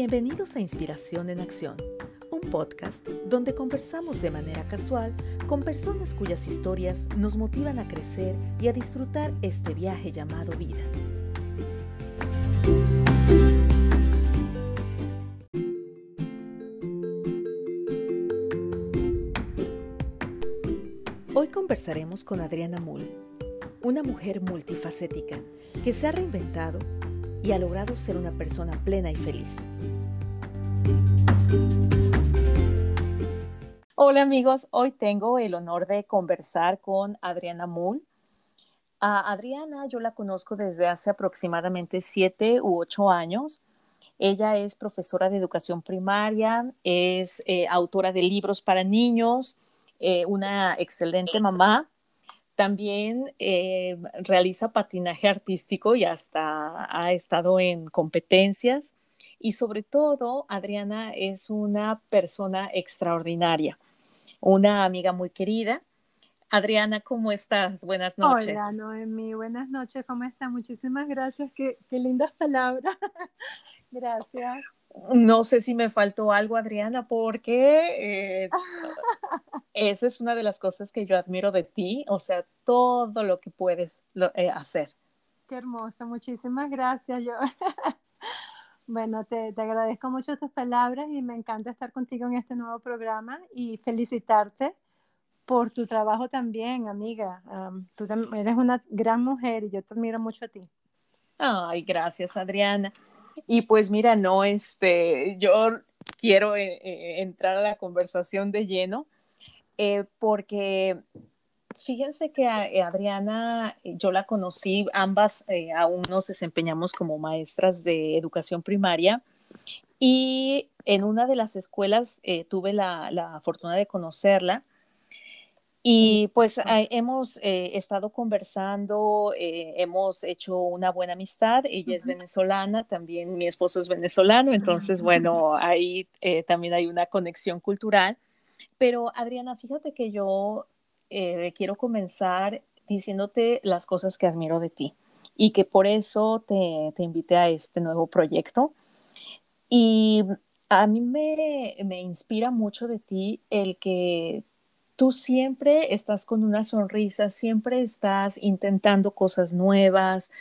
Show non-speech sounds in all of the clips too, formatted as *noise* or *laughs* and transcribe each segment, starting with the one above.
Bienvenidos a Inspiración en Acción, un podcast donde conversamos de manera casual con personas cuyas historias nos motivan a crecer y a disfrutar este viaje llamado vida. Hoy conversaremos con Adriana Mull, una mujer multifacética que se ha reinventado y ha logrado ser una persona plena y feliz. Hola amigos, hoy tengo el honor de conversar con Adriana Mull. A Adriana yo la conozco desde hace aproximadamente siete u ocho años. Ella es profesora de educación primaria, es eh, autora de libros para niños, eh, una excelente mamá también eh, realiza patinaje artístico y hasta ha estado en competencias. Y sobre todo, Adriana es una persona extraordinaria, una amiga muy querida. Adriana, ¿cómo estás? Buenas noches. Hola, Noemi. Buenas noches. ¿Cómo estás? Muchísimas gracias. Qué, qué lindas palabras. *laughs* gracias. No sé si me faltó algo, Adriana, porque eh, *laughs* esa es una de las cosas que yo admiro de ti, o sea, todo lo que puedes eh, hacer. Qué hermoso, muchísimas gracias. Yo, *laughs* bueno, te, te, agradezco mucho tus palabras y me encanta estar contigo en este nuevo programa y felicitarte por tu trabajo también, amiga. tú eres una gran mujer y yo te admiro mucho a ti. Ay, gracias, Adriana. Y pues mira, no, este, yo quiero eh, eh, entrar a la conversación de lleno eh, porque fíjense que Adriana, yo la conocí, ambas aún nos desempeñamos como maestras de educación primaria y en una de las escuelas tuve la, la fortuna de conocerla y pues hemos eh, estado conversando, eh, hemos hecho una buena amistad, ella es venezolana, también mi esposo es venezolano, entonces bueno, ahí eh, también hay una conexión cultural. Pero Adriana, fíjate que yo quiero comenzar diciéndote las cosas que admiro de ti y que por eso te, te invité a este nuevo proyecto. Y a mí me, me inspira mucho de ti el que tú siempre estás con una sonrisa, siempre estás intentando cosas nuevas.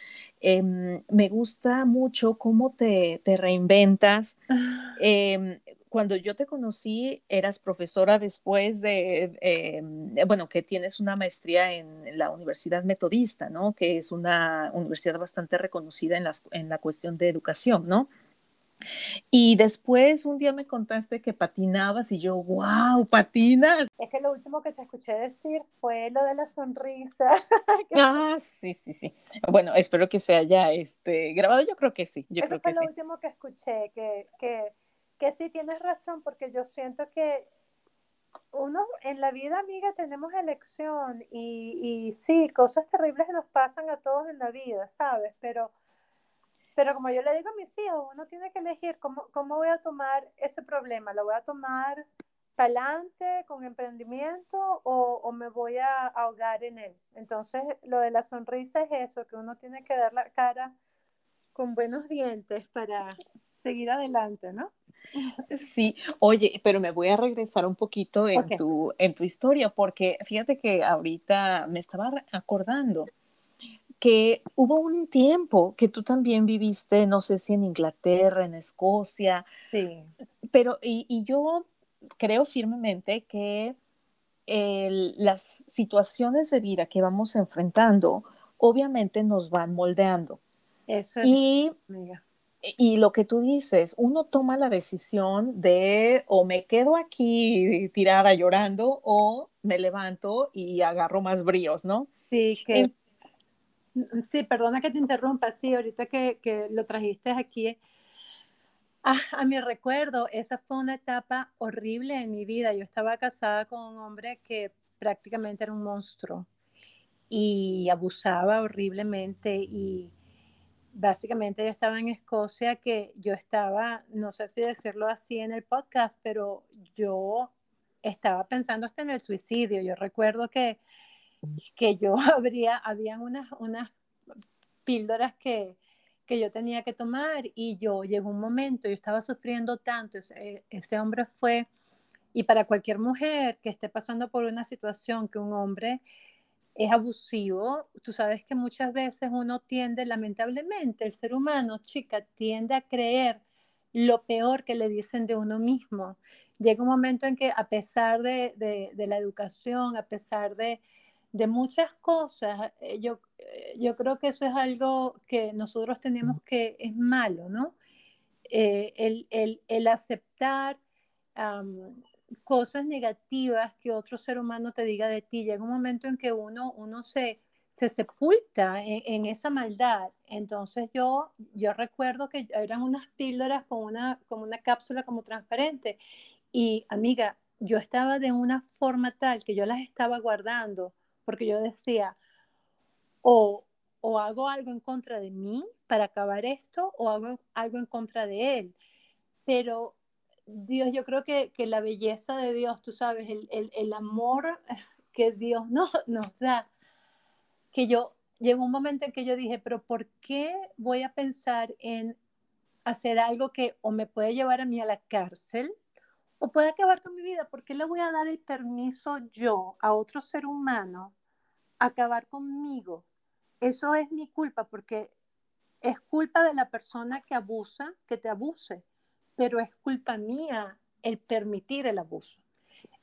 Em, me gusta mucho cómo te, reinventas. Ah. Em, cuando yo te conocí, eras profesora después de, em, bueno, que tienes una maestría en la Universidad Metodista, ¿no? Que es una universidad bastante reconocida en, en la cuestión de educación, ¿no? Y después un día me contaste que patinabas y yo, wow, patinas. Es que lo último que te escuché decir fue lo de la sonrisa. *laughs* ah, sí, sí, sí. Bueno, espero que se haya este, grabado, yo creo que sí. Yo Eso creo fue que lo último que escuché, que, que, que sí tienes razón, porque yo siento que uno en la vida, amiga, tenemos elección y, y sí, cosas terribles nos pasan a todos en la vida, ¿sabes? Pero pero como yo le digo a mis hijos, uno tiene que elegir cómo, cómo voy a tomar ese problema. ¿Lo voy a tomar para adelante con emprendimiento o, o, me voy a ahogar en él? Entonces, lo de la sonrisa es eso, que uno tiene que dar la cara con buenos dientes para seguir adelante, ¿no? Sí, oye, pero me voy a regresar un poquito en, tu, en tu historia, porque fíjate que ahorita me estaba acordando que hubo un tiempo que tú también viviste, no sé si en Inglaterra, en Escocia, sí. pero y, yo creo firmemente que las situaciones de vida que vamos enfrentando obviamente nos van moldeando. Eso es. Y, y lo que tú dices, uno toma la decisión de o me quedo aquí tirada llorando o me levanto y agarro más bríos, ¿no? Sí, que... Sí, perdona que te interrumpa, sí, ahorita que, que lo trajiste aquí, ah, a mi recuerdo, esa fue una etapa horrible en mi vida. Yo estaba casada con un hombre que prácticamente era un monstruo y abusaba horriblemente y básicamente yo estaba en Escocia que yo estaba, no sé si decirlo así en el podcast, pero yo estaba pensando hasta en el suicidio. Yo recuerdo que *laughs* que yo *laughs* habría, habían unas, unas píldoras que, que yo tenía que tomar y yo llegó un momento, yo estaba sufriendo tanto, ese, ese hombre fue, y para cualquier mujer que esté pasando por una situación que un hombre es abusivo, tú sabes que muchas veces uno tiende, lamentablemente, el ser humano, chica, tiende a creer lo peor que le dicen de uno mismo. Llega un momento en que a pesar de, de, la educación, a pesar de, de muchas cosas, eh, yo, eh, yo creo que eso es algo que nosotros tenemos que, es malo, ¿no? Eh, el, el, el, aceptar cosas negativas que otro ser humano te diga de ti. Llega un momento en que uno, uno se, se sepulta en, esa maldad. Entonces yo, yo recuerdo que eran unas píldoras con una, con una cápsula como transparente. Y amiga, yo estaba de una forma tal que yo las estaba guardando porque yo decía, o, o hago algo en contra de mí para acabar esto o hago algo en contra de él. Pero Dios, yo creo que, que la belleza de Dios, tú sabes, el, el, amor que Dios *laughs* no, nos da, que yo, llegó un momento en que yo dije, pero ¿por qué voy a pensar en hacer algo que o me puede llevar a mí a la cárcel o puede acabar con mi vida? ¿Por qué le voy a dar el permiso yo a otro ser humano acabar conmigo? Eso es mi culpa porque es culpa de la persona que abusa, que te abuse pero es culpa mía el permitir el abuso.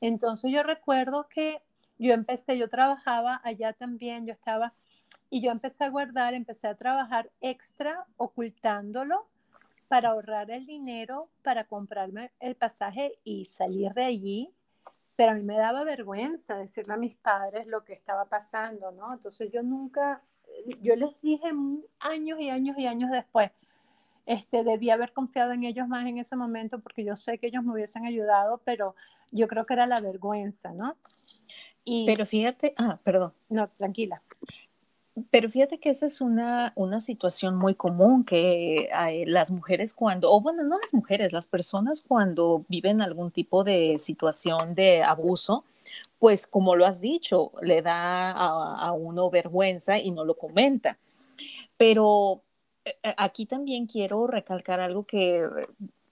Entonces yo recuerdo que yo empecé, yo trabajaba allá también, yo estaba, y yo empecé a guardar, empecé a trabajar extra ocultándolo para ahorrar el dinero, para comprarme el pasaje y salir de allí. Pero a mí me daba vergüenza decirle a mis padres lo que estaba pasando, ¿no? Entonces yo nunca, yo les dije años y años y años después, este, debí haber confiado en ellos más en ese momento porque yo sé que ellos me hubiesen ayudado, pero yo creo que era la vergüenza, ¿no? Y, pero fíjate, ah, perdón. No, tranquila. Pero fíjate que esa es una, una situación muy común que las mujeres cuando, o bueno, no las mujeres, las personas cuando viven algún tipo de situación de abuso, pues como lo has dicho, le da a, uno vergüenza y no lo comenta. Pero eh, eh, aquí también quiero recalcar algo que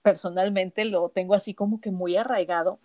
personalmente lo tengo así como que muy arraigado.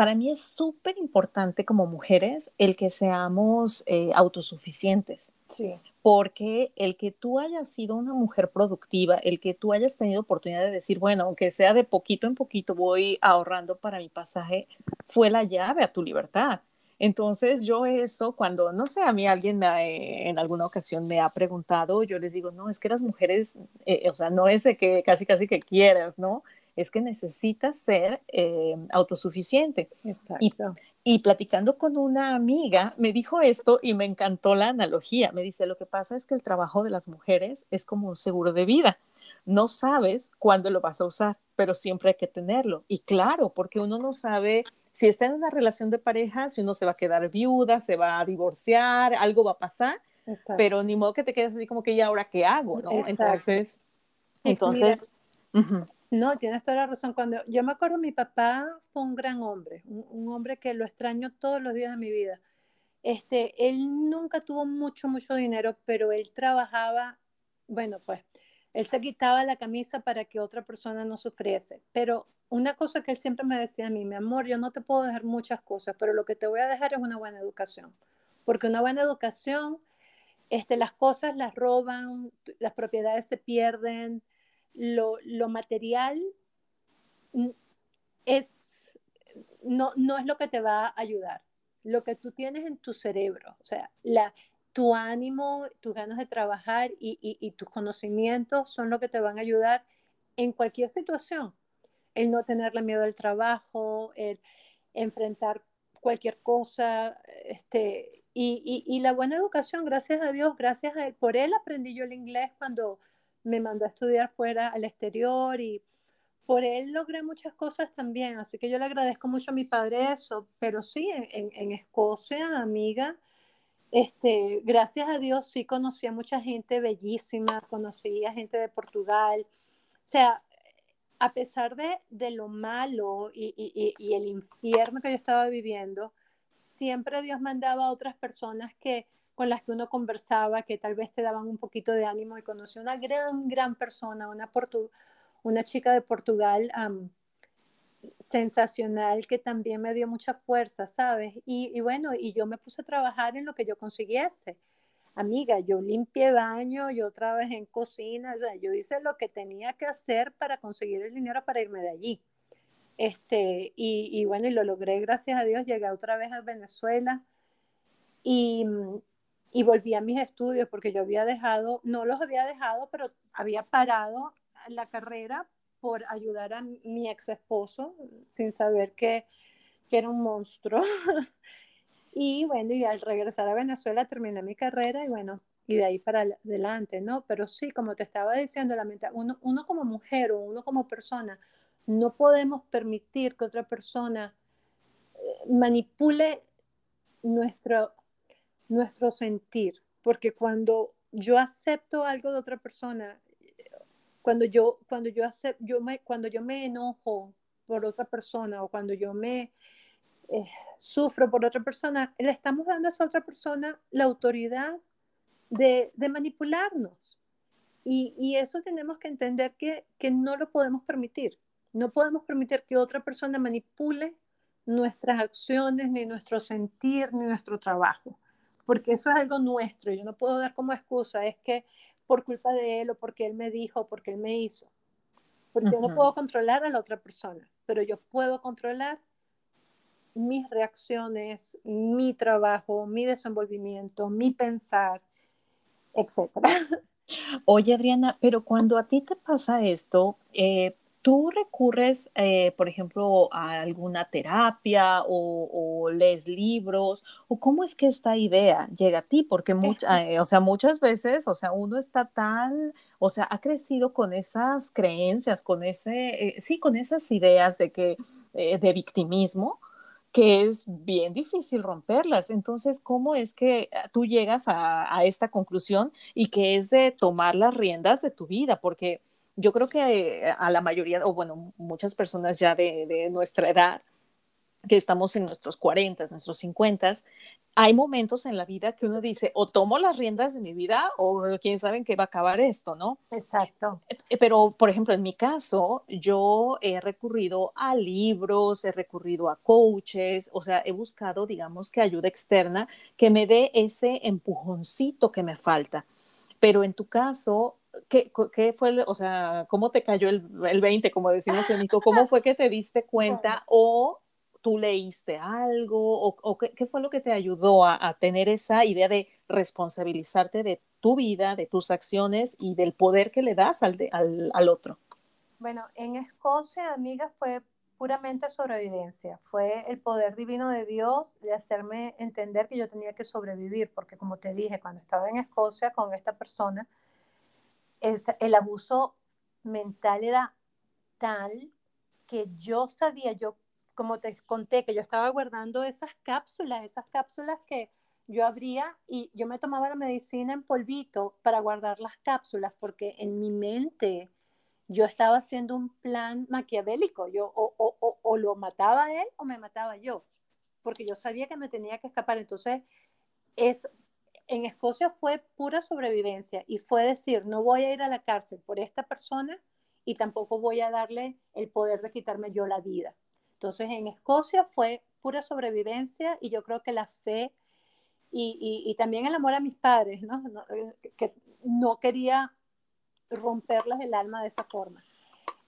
Para mí es súper importante como mujeres el que seamos eh, autosuficientes. Sí. Porque el que tú hayas sido una mujer productiva, el que tú hayas tenido oportunidad de decir, bueno, aunque sea de poquito en poquito voy ahorrando para mi pasaje, fue la llave a tu libertad. Entonces yo eso, cuando, no sé, a mí alguien me, en alguna ocasión me ha preguntado, yo les digo, no, es que las mujeres, eh, o sea, no es de que casi, casi que quieras, ¿no? Es que necesitas ser eh, autosuficiente. Exacto. Y, y platicando con una amiga, me dijo esto y me encantó la analogía. Me dice, lo que pasa es que el trabajo de las mujeres es como un seguro de vida. No sabes cuándo lo vas a usar, pero siempre hay que tenerlo. Y claro, porque uno no sabe si está en una relación de pareja, si uno se va a quedar viuda, se va a divorciar, algo va a pasar, pero ni modo que te quedes así como que, ¿y ahora qué hago? ¿no? Entonces, entonces... No, tienes toda la razón. Cuando yo me acuerdo, mi papá fue un gran hombre, un, hombre que lo extraño todos los días de mi vida. Este, él nunca tuvo mucho, mucho dinero, pero él trabajaba, bueno, pues, él se quitaba la camisa para que otra persona no sufriese, pero una cosa que él siempre me decía a mí, mi amor, yo no te puedo dejar muchas cosas, pero lo que te voy a dejar es una buena educación. Porque una buena educación, este, las cosas las roban, las propiedades se pierden, lo, lo material es, no, no es lo que te va a ayudar. Lo que tú tienes en tu cerebro, o sea, la, tu ánimo, tus ganas de trabajar y, y, tus conocimientos son lo que te van a ayudar en cualquier situación el no tenerle miedo al trabajo, el enfrentar cualquier cosa, este, y, y, la buena educación, gracias a Dios, gracias a él, por él aprendí yo el inglés cuando me mandó a estudiar fuera al exterior y por él logré muchas cosas también, así que yo le agradezco mucho a mi padre eso, pero sí, en, Escocia, amiga, este, gracias a Dios sí conocí a mucha gente bellísima, conocí a gente de Portugal, o sea, a pesar de, de lo malo y, y, el infierno que yo estaba viviendo, siempre Dios mandaba a otras personas que con las que uno conversaba, que tal vez te daban un poquito de ánimo y conocí una gran, gran persona, una, una chica de Portugal sensacional que también me dio mucha fuerza, ¿sabes? Y, bueno, y yo me puse a trabajar en lo que yo consiguiese. Amiga, yo limpié baño, yo trabajé en cocina, yo hice lo que tenía que hacer para conseguir el dinero para irme de allí. Este, y, y bueno, y lo logré, gracias a Dios, llegué otra vez a Venezuela y, y volví a mis estudios porque yo había dejado, no los había dejado, pero había parado la carrera por ayudar a mi ex esposo sin saber que, que era un monstruo. *laughs* y bueno, y al regresar a Venezuela terminé mi carrera y bueno, y de ahí para adelante, ¿no? Pero sí, como te estaba diciendo, la uno, uno como mujer o uno como persona, no podemos permitir que otra persona eh, manipule nuestro, nuestro sentir, porque cuando yo acepto algo de otra persona, cuando yo, cuando yo, acepto, yo me, cuando yo me enojo por otra persona o cuando yo me eh, sufro por otra persona, le estamos dando a esa otra persona la autoridad de, manipularnos. Y, eso tenemos que entender que no lo podemos permitir. No podemos permitir que otra persona manipule nuestras acciones, ni nuestro sentir, ni nuestro trabajo, porque eso es algo nuestro. Yo no puedo dar como excusa, es que por culpa de él o porque él me dijo o porque él me hizo. Porque yo no puedo controlar a la otra persona, pero yo puedo controlar mis reacciones, mi trabajo, mi desenvolvimiento, mi pensar, etc. Oye, Adriana, pero cuando a ti te pasa esto, eh, ¿Tú recurres, eh, por ejemplo, a alguna terapia o, lees libros? ¿O cómo es que esta idea llega a ti? Porque eh, o sea, muchas veces, o sea, uno está tan, o sea, ha crecido con esas creencias, con ese, eh, sí, con esas ideas de que, de victimismo, que es bien difícil romperlas. Entonces, ¿cómo es que tú llegas a, a esta conclusión y que es de tomar las riendas de tu vida? Porque yo creo que a la mayoría, o bueno, muchas personas ya de, nuestra edad, que estamos en nuestros 40, nuestros 50, hay momentos en la vida que uno dice, o tomo las riendas de mi vida, o quién sabe en qué va a acabar esto, ¿no? Exacto. Eh, pero, por ejemplo, en mi caso, yo he recurrido a libros, he recurrido a coaches, o sea, he buscado, digamos, que ayuda externa que me dé ese empujoncito que me falta. Pero en tu caso, ¿qué, qué fue, o sea, cómo te cayó el, el 20, como decimos en México? ¿Cómo fue que te diste cuenta o tú leíste algo o, o qué, qué, fue lo que te ayudó a, a, tener esa idea de responsabilizarte de tu vida, de tus acciones y del poder que le das al, de, al, al otro? Bueno, en Escocia, amiga, fue puramente sobrevivencia. Fue el poder divino de Dios de hacerme entender que yo tenía que sobrevivir, porque como te dije, cuando estaba en Escocia con esta persona, el abuso mental era tal que yo sabía, yo como te conté, que yo estaba guardando esas cápsulas, esas cápsulas que yo abría y yo me tomaba la medicina en polvito para guardar las cápsulas, porque en mi mente yo estaba haciendo un plan maquiavélico, yo o, o, o, lo mataba él o me mataba yo, porque yo sabía que me tenía que escapar. Entonces, es, en Escocia fue pura sobrevivencia y fue decir, no voy a ir a la cárcel por esta persona y tampoco voy a darle el poder de quitarme yo la vida. Entonces en Escocia fue pura sobrevivencia y yo creo que la fe y, y, también el amor a mis padres, ¿no? Eh, que no quería romperles el alma de esa forma.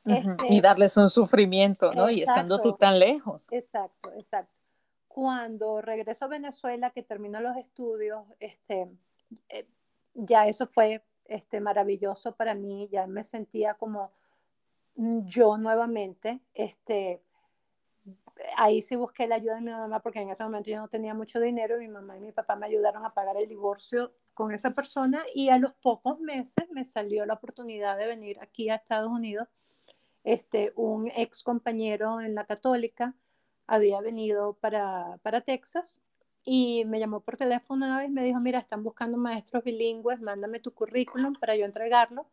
Este, y darles un sufrimiento, ¿no? y estando tú tan lejos. Exacto, exacto cuando regreso a Venezuela, que termino los estudios, este, eh, ya eso fue este, maravilloso para mí, ya me sentía como yo nuevamente, este, ahí sí busqué la ayuda de mi mamá porque en ese momento yo no tenía mucho dinero, mi mamá y mi papá me ayudaron a pagar el divorcio con esa persona y a los pocos meses me salió la oportunidad de venir aquí a Estados Unidos, este, un ex compañero en la católica, había venido para, para Texas y me llamó por teléfono una vez me dijo, mira, están buscando maestros bilingües, mándame tu currículum para yo entregarlo,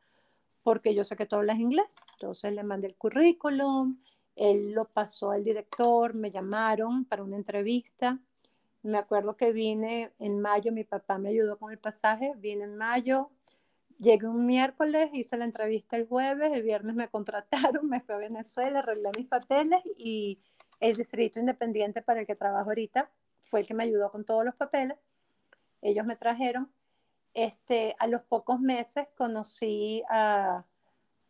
porque yo sé que tú hablas inglés. Entonces le mandé el currículum, él lo pasó al director, me llamaron para una entrevista me acuerdo que vine en mayo, mi papá me ayudó con el pasaje, vine en mayo, llegué un miércoles, hice la entrevista el jueves, el viernes me *laughs* contrataron, me fui a Venezuela, arreglé mis papeles y el distrito independiente para el que trabajo ahorita fue el que me ayudó con todos los papeles. Ellos me trajeron. Este, a los pocos meses conocí a,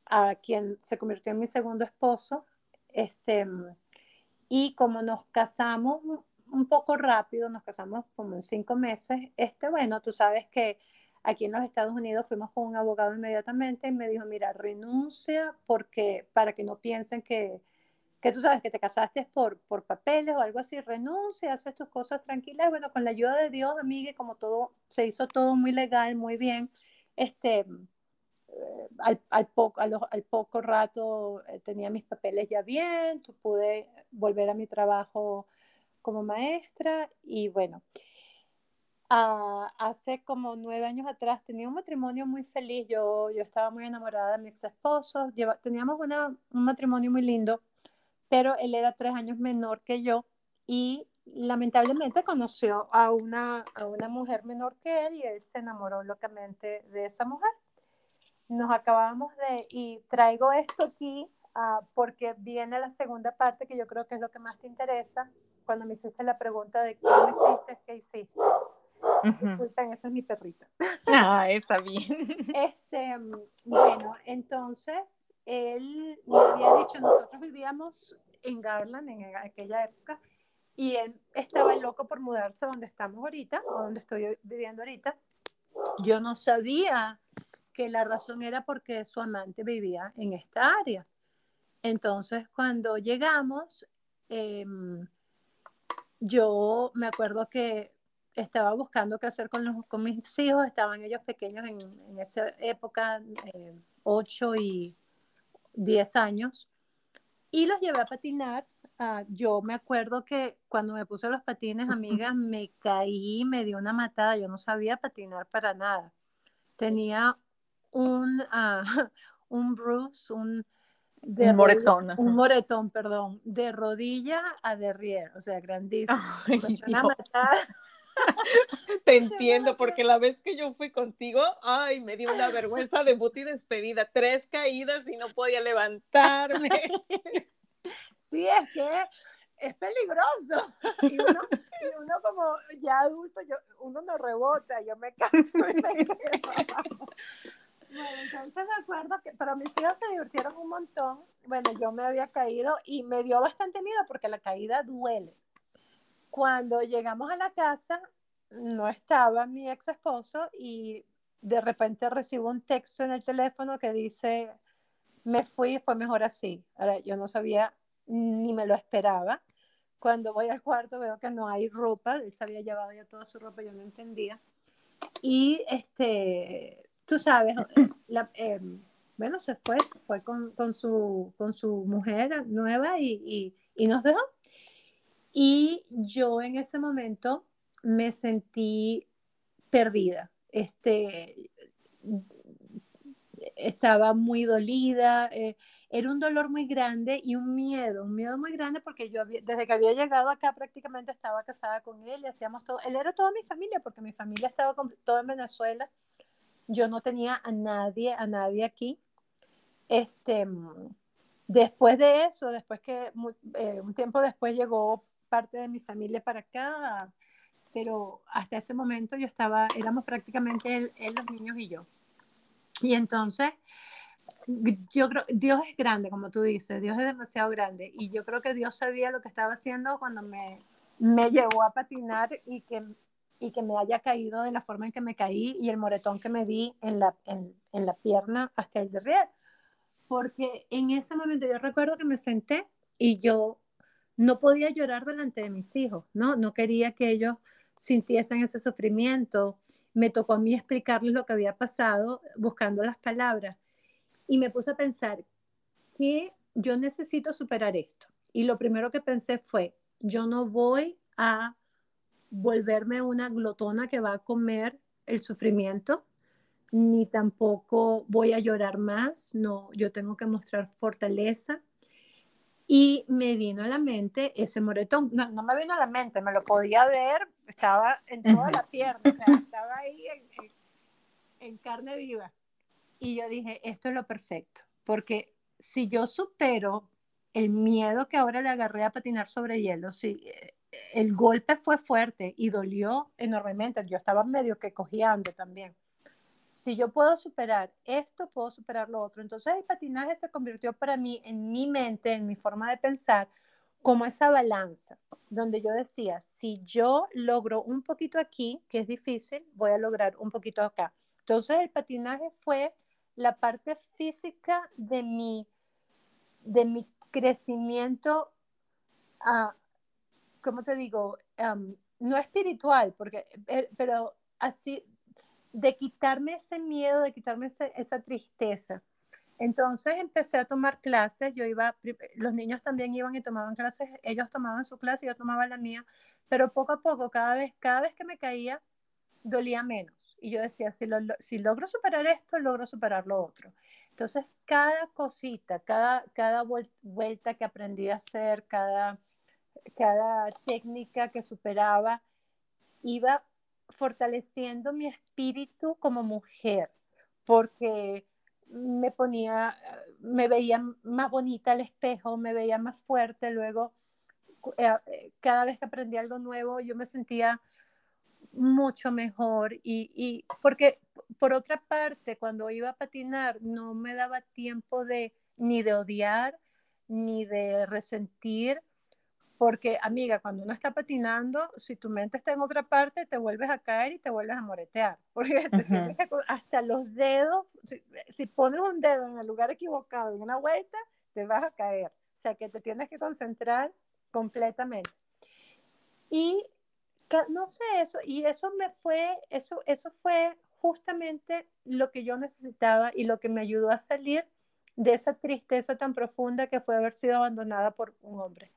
a quien se convirtió en mi segundo esposo. Este, y como nos casamos un poco rápido, nos casamos como en cinco meses, este, bueno, tú sabes que aquí en los Estados Unidos fuimos con un abogado inmediatamente y me dijo, mira, renuncia porque para que no piensen que, que tú sabes que te casaste por, por papeles o algo así, renuncia, haces tus cosas tranquilas. Bueno, con la ayuda de Dios, amiga, como todo, se hizo todo muy legal, muy bien, este, eh, al, poco, al, poco rato eh, tenía mis papeles ya bien, pude volver a mi trabajo como maestra y bueno, hace como nueve años atrás tenía un matrimonio muy feliz, yo, yo estaba muy enamorada de mi ex esposo, teníamos un matrimonio muy lindo, pero él era tres años menor que yo y lamentablemente conoció a una, a una mujer menor que él y él se enamoró locamente de esa mujer nos acabamos de, y traigo esto aquí uh, porque viene la segunda parte que yo creo que es lo que más te interesa, cuando me hiciste la pregunta de cómo hiciste, qué hiciste. Disculpen, esa es mi perrita. Ah, está bien. Este, bueno, entonces, él me había dicho, nosotros vivíamos en Garland en aquella época, y él estaba loco por mudarse donde estamos ahorita, o donde estoy viviendo ahorita. Yo no sabía que la razón era porque su amante vivía en esta área. Entonces, cuando llegamos, em, yo me acuerdo que estaba buscando qué hacer con, los, con mis hijos, estaban ellos pequeños en, esa época, 8 eh, y 10 años, y los llevé a patinar. Ah, yo me acuerdo que cuando me puse los patines, amigas, me caí, me dio una matada, yo no sabía patinar para nada. Tenía un, uh, *laughs* un bruise, un, de moretón. un moretón, perdón, de rodilla a derrier, o sea, grandísimo. Te entiendo, porque la vez que yo fui contigo, ay, me dio una vergüenza de y despedida, tres caídas y no podía levantarme. *laughs* Sí, es que es peligroso. *laughs* Y uno, y uno como ya adulto, yo, uno no rebota, yo me *laughs* caigo y me quedo. Bueno, entonces me acuerdo que, pero mis hijos se divirtieron un montón. Bueno, yo me había caído y me dio bastante miedo porque la caída duele. Cuando llegamos a la casa, no estaba mi ex esposo y de repente recibo un texto en el teléfono que dice, me fui, fue mejor así. Ahora, yo no sabía ni me lo esperaba. Cuando voy al cuarto veo que no hay ropa, él se había llevado ya toda su ropa, yo no entendía. Y este, tú sabes, *clears throat* la, eh, bueno, se fue, se fue con, con, su, con su mujer nueva y, y, y, nos dejó. Y yo en ese momento me sentí perdida. Este, estaba muy dolida, eh, era un dolor muy grande y un miedo, un miedo muy grande porque yo desde que había llegado acá prácticamente estaba casada con él y hacíamos todo, él era toda mi familia porque mi familia estaba con, toda en Venezuela yo no tenía a nadie, a nadie aquí. Este, después de eso, después que eh, un tiempo después llegó parte de mi familia para acá, pero hasta ese momento yo estaba, éramos prácticamente él, los niños y yo. Y entonces, yo creo, Dios es grande, como tú dices, Dios es demasiado grande. Y yo creo que Dios sabía lo que estaba haciendo cuando me, me llevó a patinar y que y que me haya caído de la forma en que me caí y el moretón que me di en la, en, en la pierna hasta el derrier. Porque en ese momento yo recuerdo que me senté y yo no podía llorar delante de mis hijos, ¿no? No quería que ellos sintiesen ese sufrimiento. Me tocó a mí explicarles lo que había pasado buscando las palabras. Y me puse a pensar que yo necesito superar esto. Y lo primero que pensé fue, yo no voy a volverme una glotona que va a comer el sufrimiento, ni tampoco voy a llorar más, no, yo tengo que mostrar fortaleza. Y me vino a la mente ese moretón. No, no me vino a la mente, me lo podía ver, estaba en toda la pierna, estaba ahí en, en carne viva. Y yo dije, esto es lo perfecto, porque si yo supero el miedo que ahora le agarré a patinar sobre hielo, si eh, el golpe fue fuerte y dolió enormemente, yo estaba medio que cojeando también si yo puedo superar esto, puedo superar lo otro. Entonces el patinaje se convirtió para mí en mi mente, en mi forma de pensar, como esa balanza, donde yo decía, si yo logro un poquito aquí, que es difícil, voy a lograr un poquito acá. Entonces el patinaje fue la parte física de mi, de mi crecimiento, uh, ¿cómo te digo? no espiritual, porque, eh, pero así, de quitarme ese miedo, de quitarme esa tristeza. Entonces empecé a tomar clases, yo iba, los niños también iban y tomaban clases, ellos tomaban su clase, yo tomaba la mía, pero poco a poco, cada vez, cada vez que me caía, dolía menos. Y yo decía, si, si logro superar esto, logro superar lo otro. Entonces, cada cosita, cada, cada vuelta que aprendí a hacer, cada, cada técnica que superaba, iba fortaleciendo mi espíritu como mujer, porque me ponía, me veía más bonita al espejo, me veía más fuerte, luego. Eh, eh, cada vez que aprendí algo nuevo yo me sentía mucho mejor y, y, porque por otra parte cuando iba a patinar no me daba tiempo de ni de odiar ni de resentir porque, amiga, cuando uno está patinando, si tu mente está en otra parte, te vuelves a caer y te vuelves a moretear. *laughs* Porque hasta los dedos, si, pones un dedo en el lugar equivocado en una vuelta, te vas a caer. O sea, que te tienes que concentrar completamente. Y no sé eso, y eso me fue, eso, eso fue justamente lo que yo necesitaba y lo que me ayudó a salir de esa tristeza tan profunda que fue haber sido abandonada por un hombre.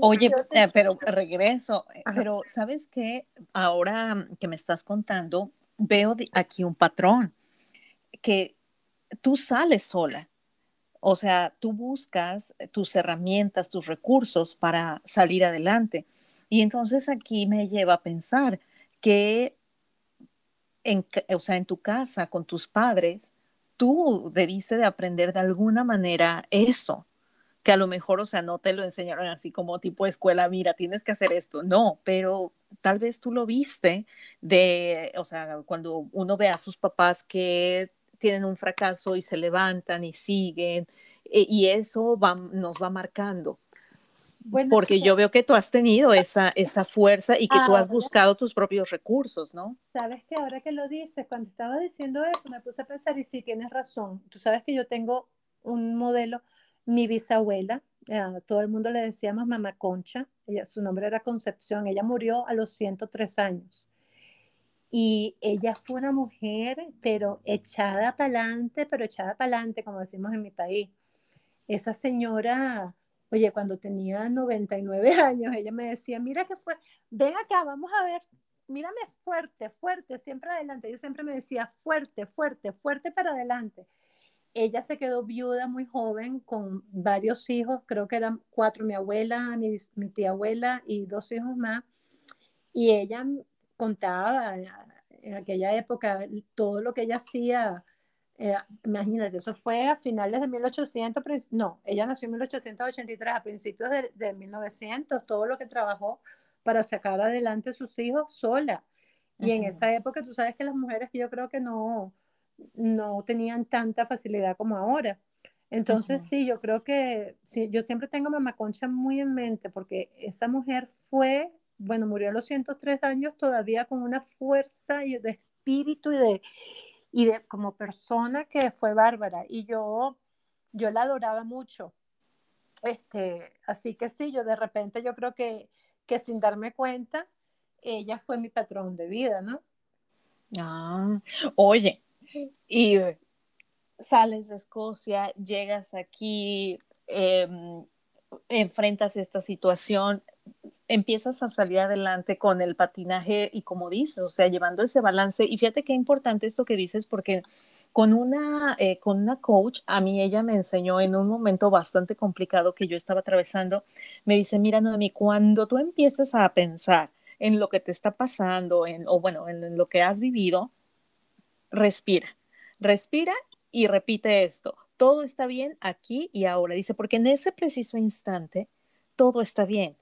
Oye, eh, pero regreso, eh, pero ¿sabes qué? Ahora que me estás contando, veo aquí un patrón, que tú sales sola, o sea, tú buscas tus herramientas, tus recursos para salir adelante. Y entonces aquí me lleva a pensar que en, o sea, en tu casa con tus padres, tú debiste de aprender de alguna manera eso, que a lo mejor, o sea, no te lo enseñaron así como tipo escuela, mira, tienes que hacer esto, no, pero tal vez tú lo viste de, o sea, cuando uno ve a sus papás que tienen un fracaso y se levantan y siguen, eh, y eso va, nos va marcando. Bueno, porque yo veo que tú has tenido esa, esa fuerza y que tú has buscado tus propios recursos, ¿no? Sabes que ahora que lo dices, cuando estaba diciendo eso, me puse a pensar y sí, tienes razón. Tú sabes que yo tengo un modelo mi bisabuela, eh, todo el mundo le decíamos mamá Concha, ella, su nombre era Concepción, ella murió a los 103 años. Y ella fue una mujer, pero echada para adelante, pero echada para adelante, como decimos en mi país. Esa señora, oye, cuando tenía 99 años, ella me decía, mira que fue, ven acá, vamos a ver, mírame fuerte, fuerte, siempre adelante. Ella siempre me decía, fuerte, fuerte, fuerte para adelante ella se quedó viuda muy joven con varios hijos, creo que eran cuatro, mi abuela, mi, tía abuela y dos hijos más. Y ella contaba en aquella época todo lo que ella hacía. Eh, imagínate, eso fue a finales de 1800, no, ella nació en 1883, a principios de, de 1900, todo lo que trabajó para sacar adelante a sus hijos sola. Y en esa época, tú sabes que las mujeres, yo creo que no, no tenían tanta facilidad como ahora. Entonces, sí, yo creo que sí, yo siempre tengo a Mamá Concha muy en mente porque esa mujer fue, bueno, murió a los 103 años todavía con una fuerza y de espíritu y de, y de como persona que fue bárbara. Y yo, yo la adoraba mucho. Este, así que sí, yo de repente yo creo que, que sin darme cuenta, ella fue mi patrón de vida, ¿no? Ah, oye, y sales de Escocia, llegas aquí, em, enfrentas esta situación, empiezas a salir adelante con el patinaje y como dices, o sea, llevando ese balance. Y fíjate qué importante esto que dices porque con una, eh, con una coach, a mí ella me enseñó en un momento bastante complicado que yo estaba atravesando, me dice, mira, Noemi, cuando tú empieces a pensar en lo que te está pasando, en, o bueno, en lo que has vivido, respira, respira y repite esto. Todo está bien aquí y ahora. Dice, porque en ese preciso instante, todo está bien.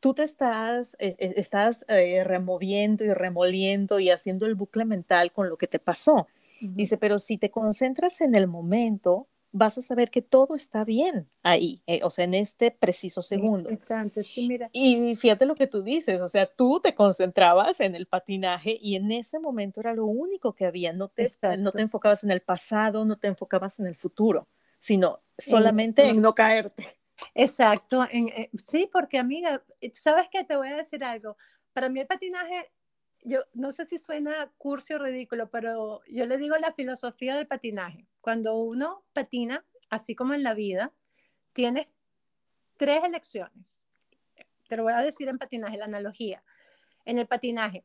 Tú te estás, eh, eh, estás eh, removiendo y remoliendo y haciendo el bucle mental con lo que te pasó. Dice, pero si te concentras en el momento, vas a saber que todo está bien ahí, eh, o sea, en este preciso segundo. Sí, mira. Y fíjate lo que tú dices, o sea, tú te concentrabas en el patinaje y en ese momento era lo único que había, no te, no te enfocabas en el pasado, no te enfocabas en el futuro, sino solamente en, no caerte. Exacto, eh, sí, porque amiga, ¿sabes qué? Te voy a decir algo. Para mí el patinaje yo no sé si suena cursi o ridículo, pero yo le digo la filosofía del patinaje. Cuando uno patina, así como en la vida, tienes tres elecciones. Te lo voy a decir en patinaje, la analogía. En el patinaje,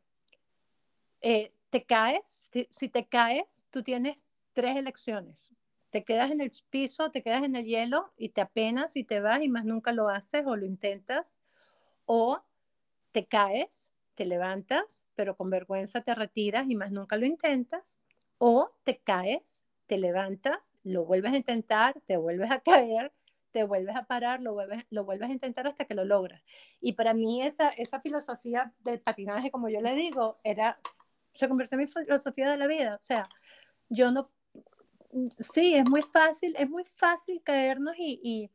eh, te caes, si te caes, tú tienes tres elecciones. Te quedas en el piso, te quedas en el hielo y te apenas y te vas y más nunca lo haces o lo intentas. O te caes, te levantas, pero con vergüenza te retiras y más nunca lo intentas, o te caes, te levantas, lo vuelves a intentar, te vuelves a caer, te vuelves a parar, lo vuelves, lo vuelves a intentar hasta que lo logras. Y para mí esa, esa filosofía del patinaje, como yo le digo, era, se convirtió en mi filosofía de la vida. O sea, yo no, sí, es muy fácil, es muy fácil caernos y, y,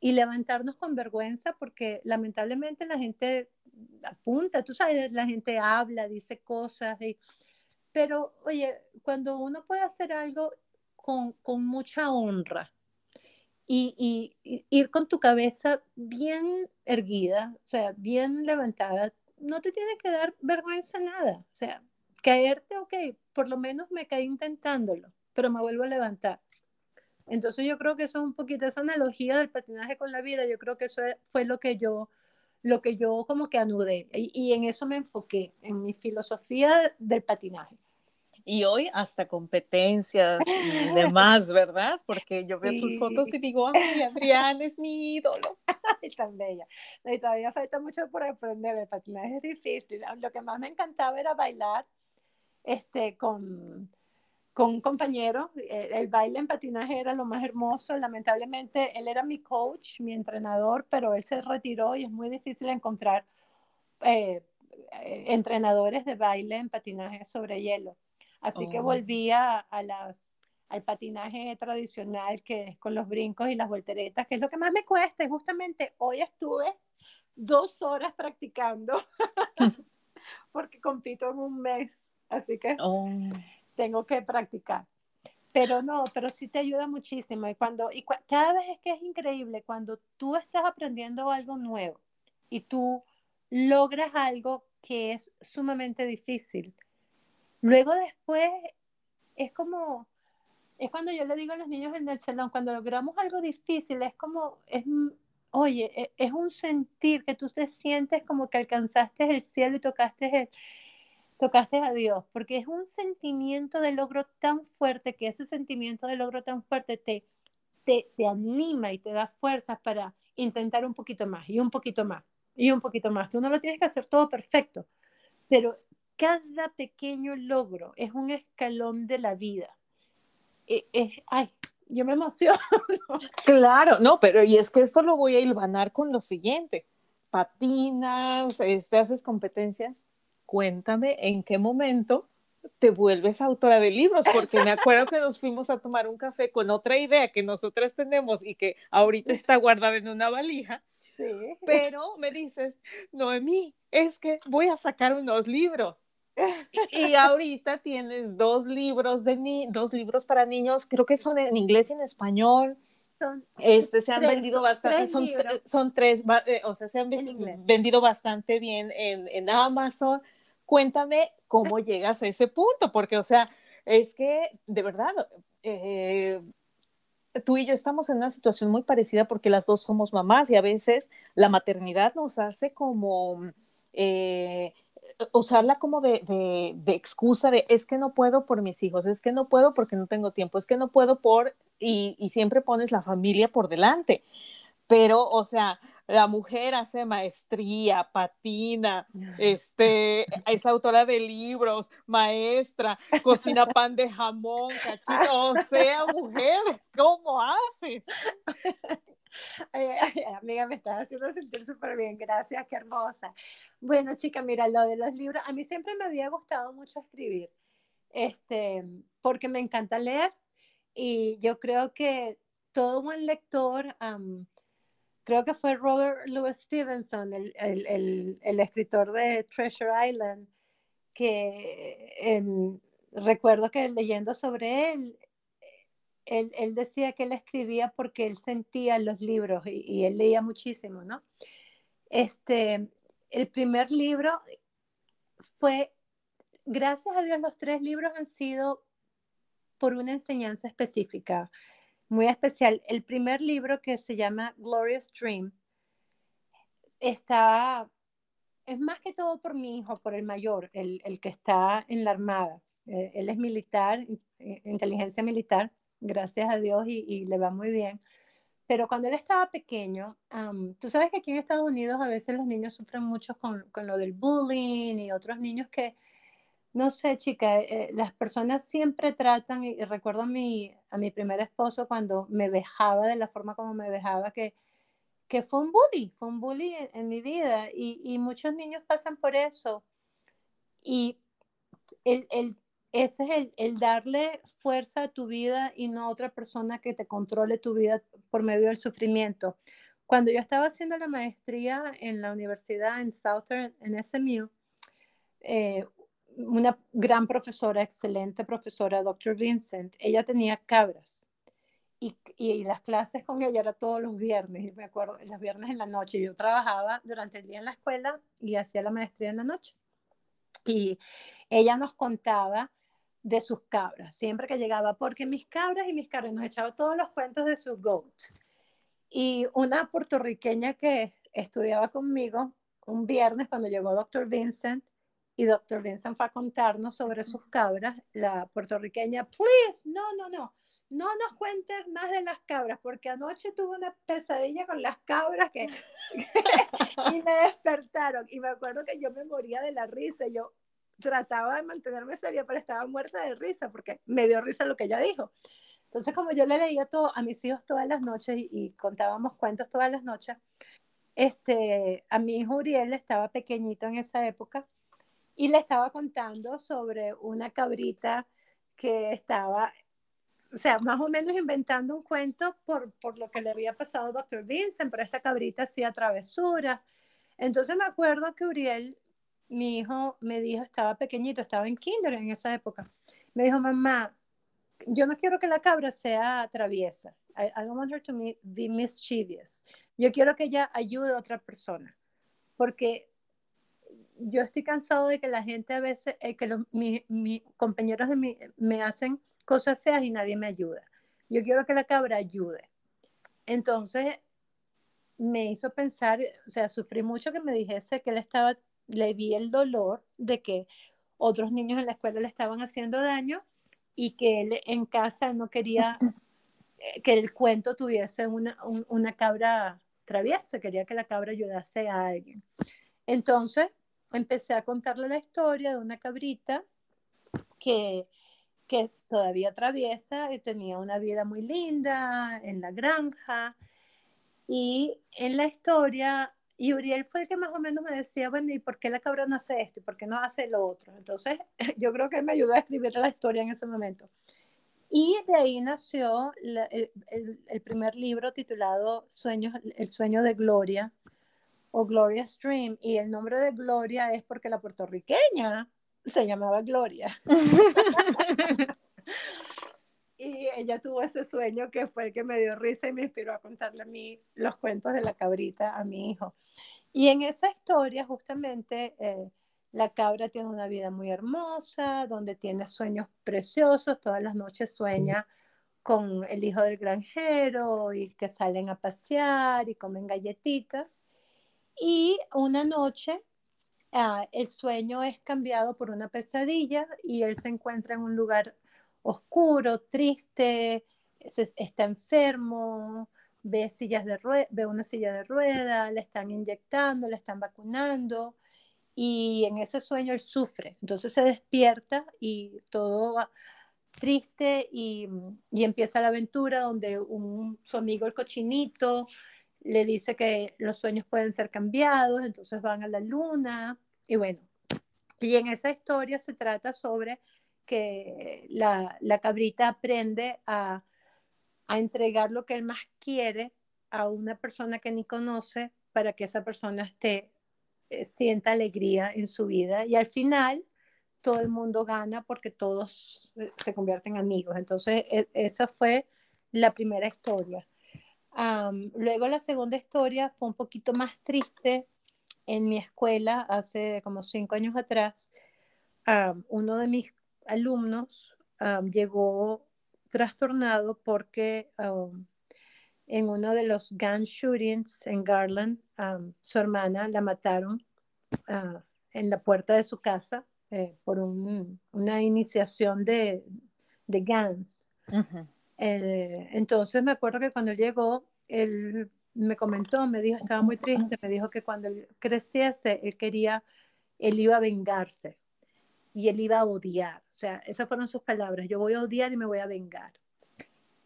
y levantarnos con vergüenza porque lamentablemente la gente apunta, tú sabes, la gente habla, dice cosas, pero oye, cuando uno puede hacer algo con, con mucha honra y, y, ir con tu cabeza bien erguida, o sea, bien levantada, no te tiene que dar vergüenza nada, o sea, caerte, ok, por lo menos me caí intentándolo, pero me vuelvo a levantar. Entonces yo creo que eso es un poquito esa analogía del patinaje con la vida, yo creo que eso fue lo que yo lo que yo como que anudé y, en eso me enfoqué, en mi filosofía del patinaje. Y hoy hasta competencias y *laughs* demás, ¿verdad? Porque yo veo tus fotos y digo, ay, Adrián es mi ídolo. *laughs* Es tan bella. Y todavía falta mucho por aprender. El patinaje es difícil. Lo que más me encantaba era bailar este, con, con un compañero. Eh, el, baile en patinaje era lo más hermoso. Lamentablemente, él era mi coach, mi entrenador, pero él se retiró y es muy difícil encontrar eh, eh, entrenadores de baile en patinaje sobre hielo. Así que oh. volví a, las, al patinaje tradicional, que es con los brincos y las volteretas, que es lo que más me cuesta. Y justamente hoy estuve dos horas practicando, *laughs* porque compito en un mes. Así que... Oh tengo que practicar. Pero no, pero sí te ayuda muchísimo. Y, cuando, y cada vez es que es increíble cuando tú estás aprendiendo algo nuevo y tú logras algo que es sumamente difícil. Luego después es como, es cuando yo le digo a los niños en el salón, cuando logramos algo difícil, es como, es, oye, es, es un sentir que tú te sientes como que alcanzaste el cielo y tocaste el, tocaste a Dios, porque es un sentimiento de logro tan fuerte que ese sentimiento de logro tan fuerte te, te, te anima y te da fuerzas para intentar un poquito más y un poquito más y un poquito más. Tú no lo tienes que hacer todo perfecto, pero cada pequeño logro es un escalón de la vida. E, es, ay, yo me emociono. *laughs* Claro, no, pero y es que esto lo voy a hilvanar con lo siguiente. Patinas, este, haces competencias cuéntame en qué momento te vuelves autora de libros, porque me acuerdo que nos fuimos a tomar un café con otra idea que nosotras tenemos y que ahorita está guardada en una valija, sí. pero me dices, Noemí, es que voy a sacar unos libros. *laughs* Y, ahorita tienes dos libros de ni dos libros para niños, creo que son en inglés y en español. Son este se han vendido bastante, son, son, tres, eh, o sea, se han vendido bastante bien en, en Amazon. Cuéntame cómo *laughs* llegas a ese punto, porque, o sea, es que de verdad, eh, tú y yo estamos en una situación muy parecida porque las dos somos mamás y a veces la maternidad nos hace como... Eh, usarla como de, de, excusa de es que no puedo por mis hijos, es que no puedo porque no tengo tiempo, es que no puedo por, y, y siempre pones la familia por delante. Pero, o sea, la mujer hace maestría, patina, *laughs* este, es autora de libros, maestra, cocina pan de jamón, cachito, o sea, mujer, ¿cómo haces? *laughs* amiga, me estás haciendo sentir súper bien, gracias, qué hermosa. Bueno, chica, mira, lo de los libros, a mí siempre me había gustado mucho escribir, este, porque me encanta leer y yo creo que todo buen lector, creo que fue Robert Louis Stevenson, el, el, el, escritor de Treasure Island, que recuerdo que leyendo sobre él, él, decía que él escribía porque él sentía los libros y, él leía muchísimo, ¿no? Este, el primer libro fue, gracias a Dios, los tres libros han sido por una enseñanza específica, muy especial. El primer libro que se llama Glorious Dream está, es más que todo por mi hijo, por el mayor, el, que está en la Armada. Eh, él es militar, inteligencia militar, gracias a Dios, y, le va muy bien. Pero cuando él estaba pequeño, tú sabes que aquí en Estados Unidos a veces los niños sufren mucho con, con lo del bullying y otros niños que, no sé, chica, eh, las personas siempre tratan, y, recuerdo a mi, a mi primer esposo cuando me dejaba de la forma como me dejaba, que, que fue un bully, fue un bully en, mi vida y, y, muchos niños pasan por eso. Y el, el, ese es el, darle fuerza a tu vida y no a otra persona que te controle tu vida por medio del sufrimiento. Cuando yo estaba haciendo la maestría en la universidad en Southern, en SMU, eh, una gran profesora, excelente profesora, Dr. Vincent, ella tenía cabras. Y, y, las clases con ella eran todos los viernes, me acuerdo, los viernes en la noche. Yo trabajaba durante el día en la escuela y hacía la maestría en la noche. Y ella nos contaba de sus cabras, siempre que llegaba, porque mis cabras y mis cabras nos echaba todos los cuentos de sus goats. Y una puertorriqueña que estudiaba conmigo, un viernes cuando llegó Dr. Vincent, y Dr. Vincent fue a contarnos sobre sus cabras, la puertorriqueña, please, no, no, no, no nos cuentes más de las cabras, porque anoche tuve una pesadilla con las cabras que, *laughs* *laughs* y me despertaron. Y me acuerdo que yo me moría de la risa. Yo, trataba de mantenerme seria, pero estaba muerta de risa porque me dio risa lo que ella dijo. Entonces, como yo le leía todo a mis hijos todas las noches y, contábamos cuentos todas las noches, este, a mi hijo Uriel estaba pequeñito en esa época y le estaba contando sobre una cabrita que estaba, o sea, más o menos inventando un cuento por, por lo que le había pasado a Dr. Vincent, pero esta cabrita hacía travesuras. Entonces me acuerdo que Uriel mi hijo me dijo, estaba pequeñito, estaba en kinder en esa época, me dijo, mamá, yo no quiero que la cabra sea traviesa. I, don't want her to be mischievous. Yo quiero que ella ayude a otra persona. Porque yo estoy cansado de que la gente a veces, eh, que los, mis compañeros de mí me hacen cosas feas y nadie me ayuda. Yo quiero que la cabra ayude. Entonces, me hizo pensar, o sea, sufrí mucho que me dijese que él estaba le vi el dolor de que otros niños en la escuela le estaban haciendo daño y que él en casa no quería eh, que el cuento tuviese una, una cabra traviesa, quería que la cabra ayudase a alguien. Entonces empecé a contarle la historia de una cabrita que, que todavía traviesa y tenía una vida muy linda en la granja. Y en la historia y Uriel fue el que más o menos me decía, bueno, ¿y por qué la cabra no hace esto? ¿Y por qué no hace lo otro? Entonces, *laughs* yo creo que él me ayudó a escribir la historia en ese momento. Y de ahí nació el, el, primer libro titulado Sueños, El sueño de Gloria o Gloria Stream. Y el nombre de Gloria es porque la puertorriqueña se llamaba Gloria. *laughs* *laughs* y ella tuvo ese sueño que fue el que me dio risa y me inspiró a contarle a mí los cuentos de la cabrita a mi hijo. Y en esa historia justamente eh, la cabra tiene una vida muy hermosa, donde tiene sueños preciosos, todas las noches sueña con el hijo del granjero y que salen a pasear y comen galletitas. Y una noche ah, el sueño es cambiado por una pesadilla y él se encuentra en un lugar oscuro, triste, está enfermo, ve, sillas de ve una silla de rueda, le están inyectando, le están vacunando y en ese sueño él sufre. Entonces se despierta y todo va triste y, y empieza la aventura donde un, su amigo el cochinito le dice que los sueños pueden ser cambiados, entonces van a la luna y bueno. Y en esa historia se trata sobre que la, la cabrita aprende a, a entregar lo que él más quiere a una persona que ni conoce para que esa persona esté eh, sienta alegría en su vida y al final todo el mundo gana porque todos eh, se convierten en amigos. Entonces, e, esa fue la primera historia. luego la segunda historia fue un poquito más triste. En mi escuela, hace como cinco años atrás, uno de mis alumnos llegó trastornado porque en uno de los gun shootings en Garland, su hermana la mataron ah, en la puerta de su casa eh, por una iniciación de, de guns. Eh, entonces me acuerdo que cuando llegó, él me comentó, me dijo, estaba muy triste, me dijo que cuando él creciese, él quería, él iba a vengarse y él iba a odiar. O sea, esas fueron sus palabras, yo voy a odiar y me voy a vengar.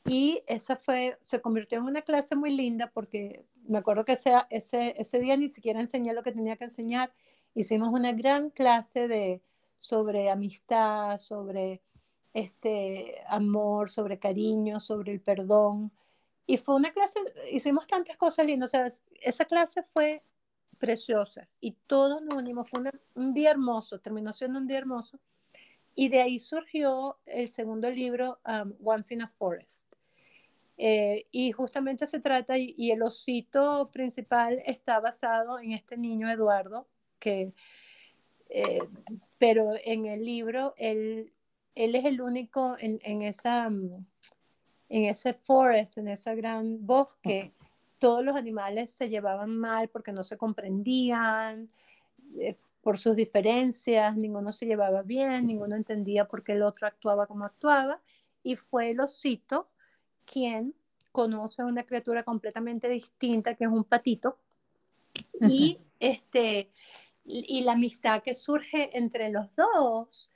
Y esa fue, se convirtió en una clase muy linda porque me acuerdo que ese, ese, ese día ni siquiera enseñé lo que tenía que enseñar. Hicimos una gran clase de, sobre amistad, sobre este amor, sobre cariño, sobre el perdón. Y fue una clase, hicimos tantas cosas lindas. O sea, esa clase fue preciosa y todos nos unimos. Fue un día hermoso, terminó siendo un día hermoso. Y de ahí surgió el segundo libro, um, Once in a Forest. Eh, y justamente se trata, y, el osito principal está basado en este niño Eduardo, que, eh, pero en el libro él, él es el único en, en, esa, mm, en ese forest, en ese gran bosque, todos los animales se llevaban mal porque no se comprendían, eh, por sus diferencias, ninguno se llevaba bien, ninguno entendía por qué el otro actuaba como actuaba, y fue el osito quien conoce a una criatura completamente distinta, que es un patito, y, este, y la amistad que surge entre los dos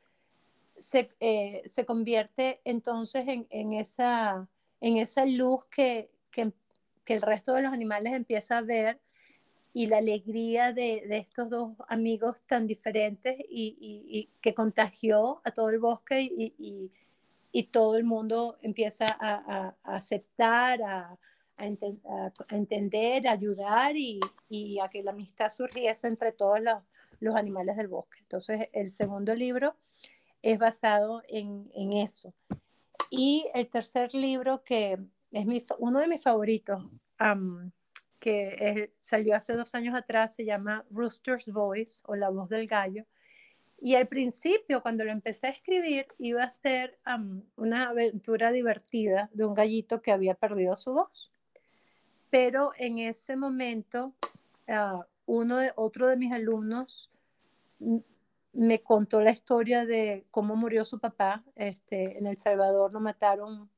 se, eh, se convierte entonces en, en, esa, en esa luz que, que, que, el resto de los animales empieza a ver y la alegría de, de estos dos amigos tan diferentes y, y, que contagió a todo el bosque y, y todo el mundo empieza a, aceptar, a, entender, a ayudar y, a que la amistad surgiese entre todos los, animales del bosque. Entonces, el segundo libro es basado en, eso. Y el tercer libro, que es mi, uno de mis favoritos, que salió hace dos años atrás, se llama Rooster's Voice o La Voz del Gallo y al principio, cuando lo empecé a escribir, iba a ser una aventura divertida de un gallito que había perdido su voz. Pero en ese momento, uh, uno de, otro de mis alumnos me contó la historia de cómo murió su papá. Este, en El Salvador lo mataron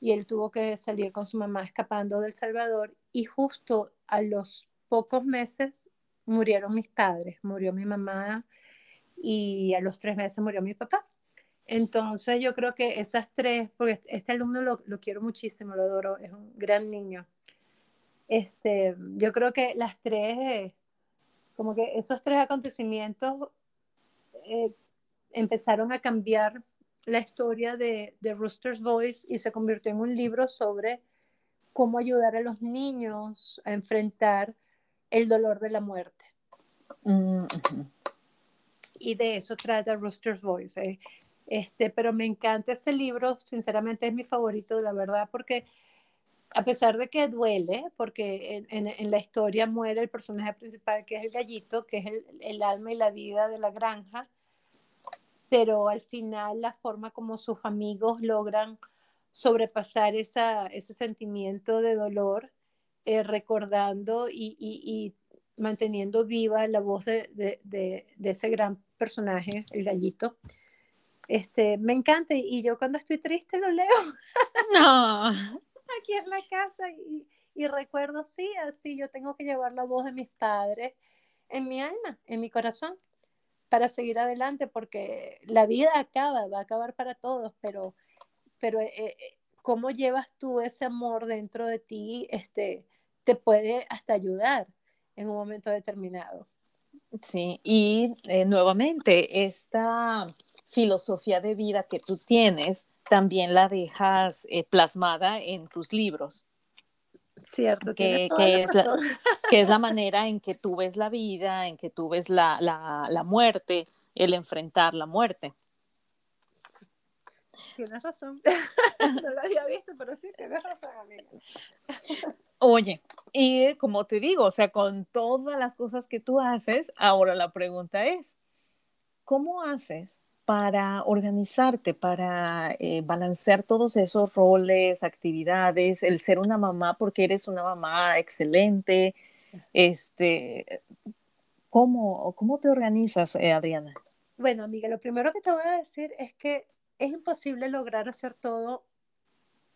y él tuvo que salir con su mamá escapando del Salvador. Y justo a los pocos meses murieron mis padres. Murió mi mamá y a los tres meses murió mi papá. Entonces yo creo que esas tres, porque este alumno lo, lo, quiero muchísimo, lo adoro, es un gran niño. Este, yo creo que las tres, como que esos tres acontecimientos eh, empezaron a cambiar la historia de, de, Rooster's Voice y se convirtió en un libro sobre cómo ayudar a los niños a enfrentar el dolor de la muerte. Mm y de eso trata Rooster's Voice. Eh. Este, pero me encanta ese libro, sinceramente es mi favorito, la verdad, porque a pesar de que duele, porque en, en, la historia muere el personaje principal, que es el gallito, que es el, el, alma y la vida de la granja, pero al final la forma como sus amigos logran sobrepasar esa, ese sentimiento de dolor, eh, recordando y, y, manteniendo viva la voz de, de, de, de, ese gran personaje, el gallito. Este, me encanta y yo cuando estoy triste lo leo. *laughs* No. Aquí en la casa y, y recuerdo, sí, así yo tengo que llevar la voz de mis padres en mi alma, en mi corazón, para seguir adelante, porque la vida acaba, va a acabar para todos, pero, pero eh, eh, cómo llevas tú ese amor dentro de ti, este, te puede hasta ayudar en un momento determinado. Sí, y eh, nuevamente, esta filosofía de vida que tú tienes, también la dejas plasmada en tus libros. Cierto, que, que es la, *laughs* que es la manera en que tú ves la vida, en que tú ves la, la, la muerte, el enfrentar la muerte. Tienes razón. *laughs* no lo había visto, pero sí, tienes razón, amiga. Oye, y como te digo, o sea, con todas las cosas que tú haces, ahora la pregunta es, ¿cómo haces para organizarte, para eh, balancear todos esos roles, actividades, el ser una mamá, porque eres una mamá excelente. Este, ¿cómo, cómo te organizas, eh, Adriana? Bueno, amiga, lo primero que te voy a decir es que es imposible lograr hacer todo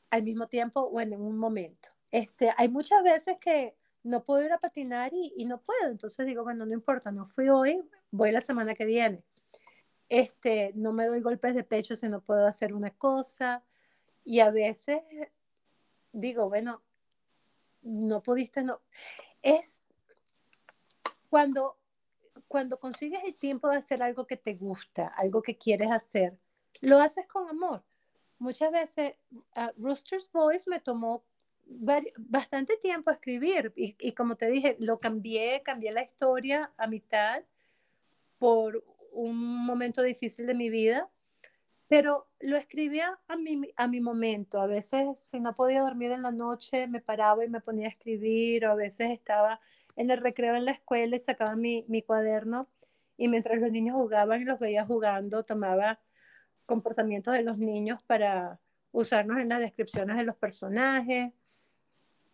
al mismo tiempo o en un momento. Este, hay muchas veces que no puedo ir a patinar y, y no puedo, entonces digo, bueno, no importa, no fui hoy, voy la semana que viene este, no me doy golpes de pecho si no puedo hacer una cosa. Y a veces digo, bueno, no pudiste, no. Es cuando, cuando consigues el tiempo de hacer algo que te gusta, algo que quieres hacer, lo haces con amor. Muchas veces, Rooster's Voice me tomó bastante tiempo escribir y, y, como te dije, lo cambié, cambié la historia a mitad por un momento difícil de mi vida, pero lo escribía a mi, a mi momento. A veces, si no podía dormir en la noche, me paraba y me ponía a escribir, o a veces estaba en el recreo en la escuela y sacaba mi, mi cuaderno y mientras los niños jugaban y los veía jugando, tomaba comportamientos de los niños para usarnos en las descripciones de los personajes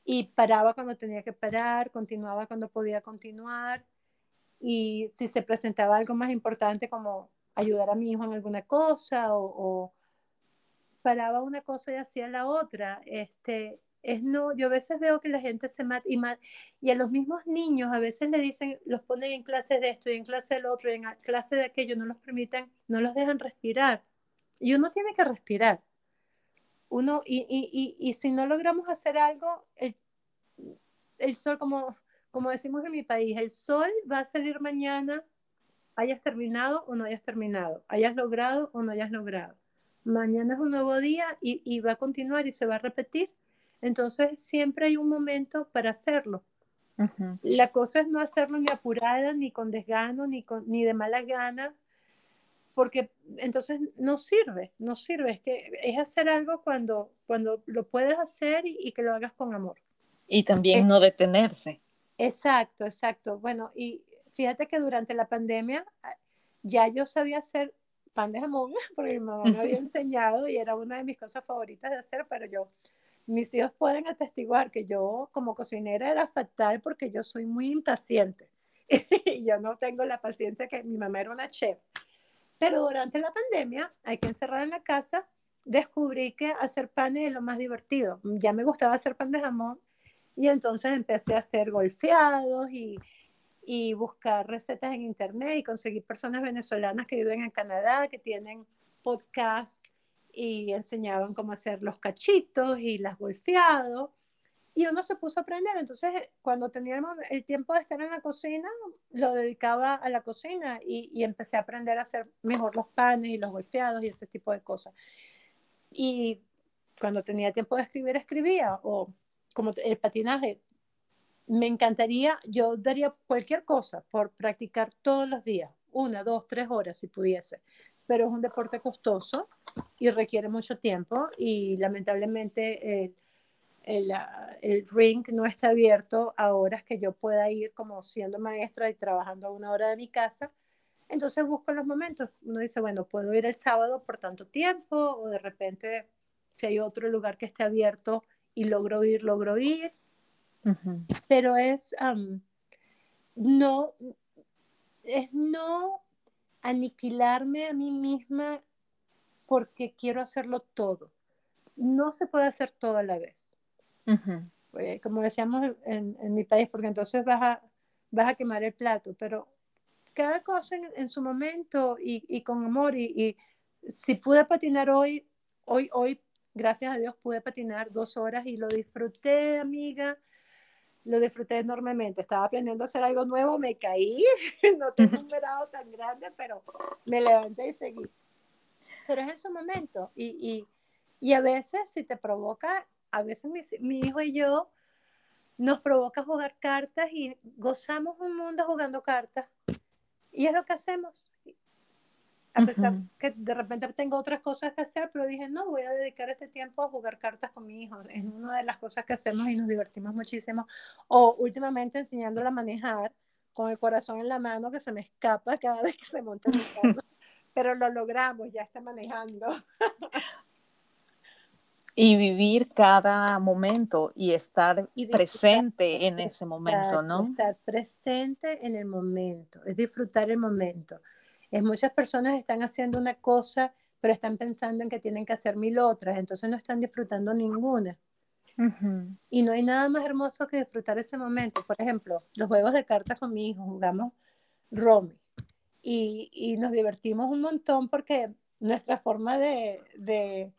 y paraba cuando tenía que parar, continuaba cuando podía continuar y si se presentaba algo más importante como ayudar a mi hijo en alguna cosa o, paraba una cosa y hacía la otra, este, es no, yo a veces veo que la gente se mata y, a los mismos niños a veces le dicen, los ponen en clases de esto y en clase del otro y en clase de aquello, no los permiten, no los dejan respirar. Y uno tiene que respirar. Uno, y, y, y, y si no logramos hacer algo, el, el sol como como decimos en mi país, el sol va a salir mañana, hayas terminado o no hayas terminado, hayas logrado o no hayas logrado. Mañana es un nuevo día y, va a continuar y se va a repetir. Entonces siempre hay un momento para hacerlo. La cosa es no hacerlo ni apurada, ni con desgano, ni, ni de mala gana, porque entonces no sirve, no sirve. Es que es hacer algo cuando, cuando lo puedes hacer y, que lo hagas con amor. Y también no detenerse. Exacto, exacto. Bueno, y fíjate que durante la pandemia ah, ya yo sabía hacer pan de jamón, *laughs* porque mi mamá me había *laughs* enseñado y era una de mis cosas favoritas de hacer, pero yo, mis hijos pueden atestiguar que yo como cocinera era fatal porque yo soy muy impaciente *laughs* y yo no tengo la paciencia que mi mamá era una chef. Pero durante la pandemia, hay que encerrar en la casa, descubrí que hacer pan es lo más divertido. Ya me gustaba hacer pan de jamón, y entonces empecé a hacer golfeados y, y buscar recetas en internet y conseguir personas venezolanas que viven en Canadá, que tienen podcast y enseñaban cómo hacer los cachitos y las golfeados. Y uno se puso a aprender. Entonces, cuando teníamos el tiempo de estar en la cocina, lo dedicaba a la cocina y, y empecé a aprender a hacer mejor los panes y los golfeados y ese tipo de cosas. Y cuando tenía tiempo de escribir, escribía o como el patinaje, me encantaría, yo daría cualquier cosa por practicar todos los días, una, dos, tres horas si pudiese, pero es un deporte costoso y requiere mucho tiempo y lamentablemente el, el, el, ring no está abierto a horas que yo pueda ir como siendo maestra y trabajando a una hora de mi casa. Entonces busco los momentos. Uno dice, bueno, puedo ir el sábado por tanto tiempo o de repente si hay otro lugar que esté abierto y logro ir, logro ir. Pero es, no, es no aniquilarme a mí misma porque quiero hacerlo todo. No se puede hacer todo a la vez. Eh, como decíamos en, mi país, porque entonces vas a, vas a quemar el plato, pero cada cosa en, su momento y, con amor. Y, si pude patinar hoy, hoy, hoy, gracias a Dios, pude patinar dos horas y lo disfruté, amiga. Lo disfruté enormemente. Estaba aprendiendo a hacer algo nuevo, me caí, *laughs* no tengo un grado tan grande, pero me levanté y seguí. Pero es en su momento. Y, y, a veces, si te provoca, a veces mi, mi hijo y yo nos provoca jugar cartas y gozamos un mundo jugando cartas. Y es lo que hacemos. A pesar que de repente tengo otras cosas que hacer, pero dije, no, voy a dedicar este tiempo a jugar cartas con mi hijo. Es una de las cosas que hacemos y nos divertimos muchísimo. O últimamente enseñándole a manejar con el corazón en la mano que se me escapa cada *laughs* vez que se monta en el carro. *laughs* pero lo logramos, ya está manejando. y vivir cada momento y estar presente en ese momento, ¿no? Estar presente en el momento, es disfrutar el momento. Es muchas personas están haciendo una cosa, pero están pensando en que tienen que hacer mil otras, entonces no están disfrutando ninguna. Y no hay nada más hermoso que disfrutar ese momento. Por ejemplo, los juegos de cartas con mi hijo, jugamos Romy y, y nos divertimos un montón porque nuestra forma de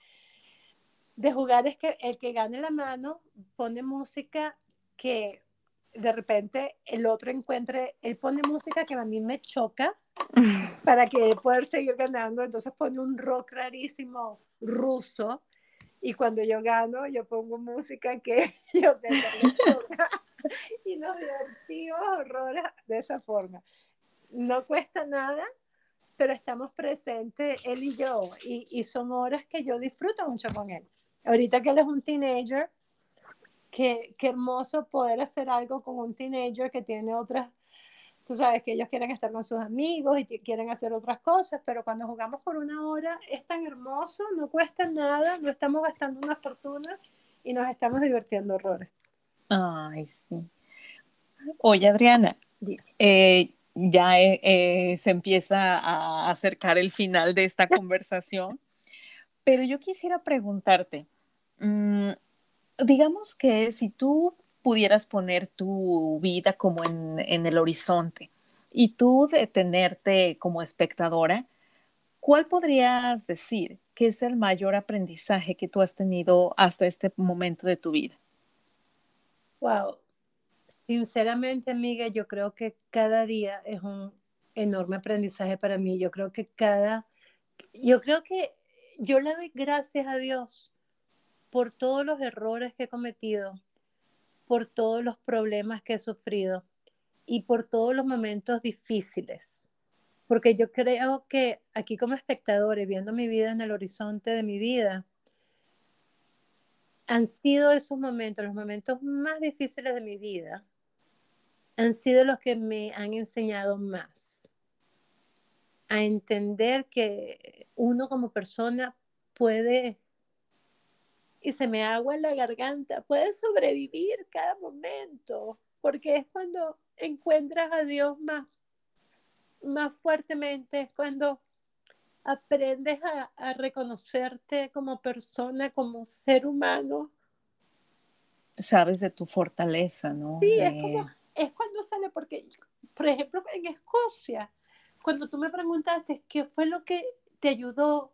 de jugar es que el que gane la mano pone música que de repente el otro encuentre, él pone música que a mí me choca *laughs* para que pueda seguir ganando, entonces pone un rock rarísimo ruso y cuando yo gano yo pongo música que *laughs* yo sé *laughs* y nos divertimos horrores de esa forma. No cuesta nada, pero estamos presentes él y yo y, y son horas que yo disfruto mucho con él. Ahorita que él es un teenager, qué, qué hermoso poder hacer algo con un teenager que tiene otras, tú sabes que ellos quieren estar con sus amigos y quieren hacer otras cosas, pero cuando jugamos por una hora es tan hermoso, no cuesta nada, no estamos gastando una fortuna y nos estamos divirtiendo horrores. Ay, sí. Oye, Adriana, eh, ya eh, eh, se empieza a acercar el final de esta conversación. Pero yo quisiera preguntarte, mm, digamos que si tú pudieras poner tu vida como en, el horizonte y tú detenerte como espectadora, ¿cuál podrías decir que es el mayor aprendizaje que tú has tenido hasta este momento de tu vida? Wow. Sinceramente, amiga, yo creo que cada día es un enorme aprendizaje para mí. Yo creo que cada, yo creo que yo le doy gracias a Dios por todos los errores que he cometido, por todos los problemas que he sufrido y por todos los momentos difíciles. Porque yo creo que aquí como espectadores, viendo mi vida en el horizonte de mi vida, han sido esos momentos, los momentos más difíciles de mi vida, han sido los que me han enseñado más a entender que uno como persona puede, y se me agua en la garganta, puede sobrevivir cada momento, porque es cuando encuentras a Dios más, más fuertemente, es cuando aprendes a, reconocerte como persona, como ser humano. Sabes de tu fortaleza, ¿no? Sí, es, como, es cuando sale, porque, por ejemplo, en Escocia, cuando tú me preguntaste qué fue lo que te ayudó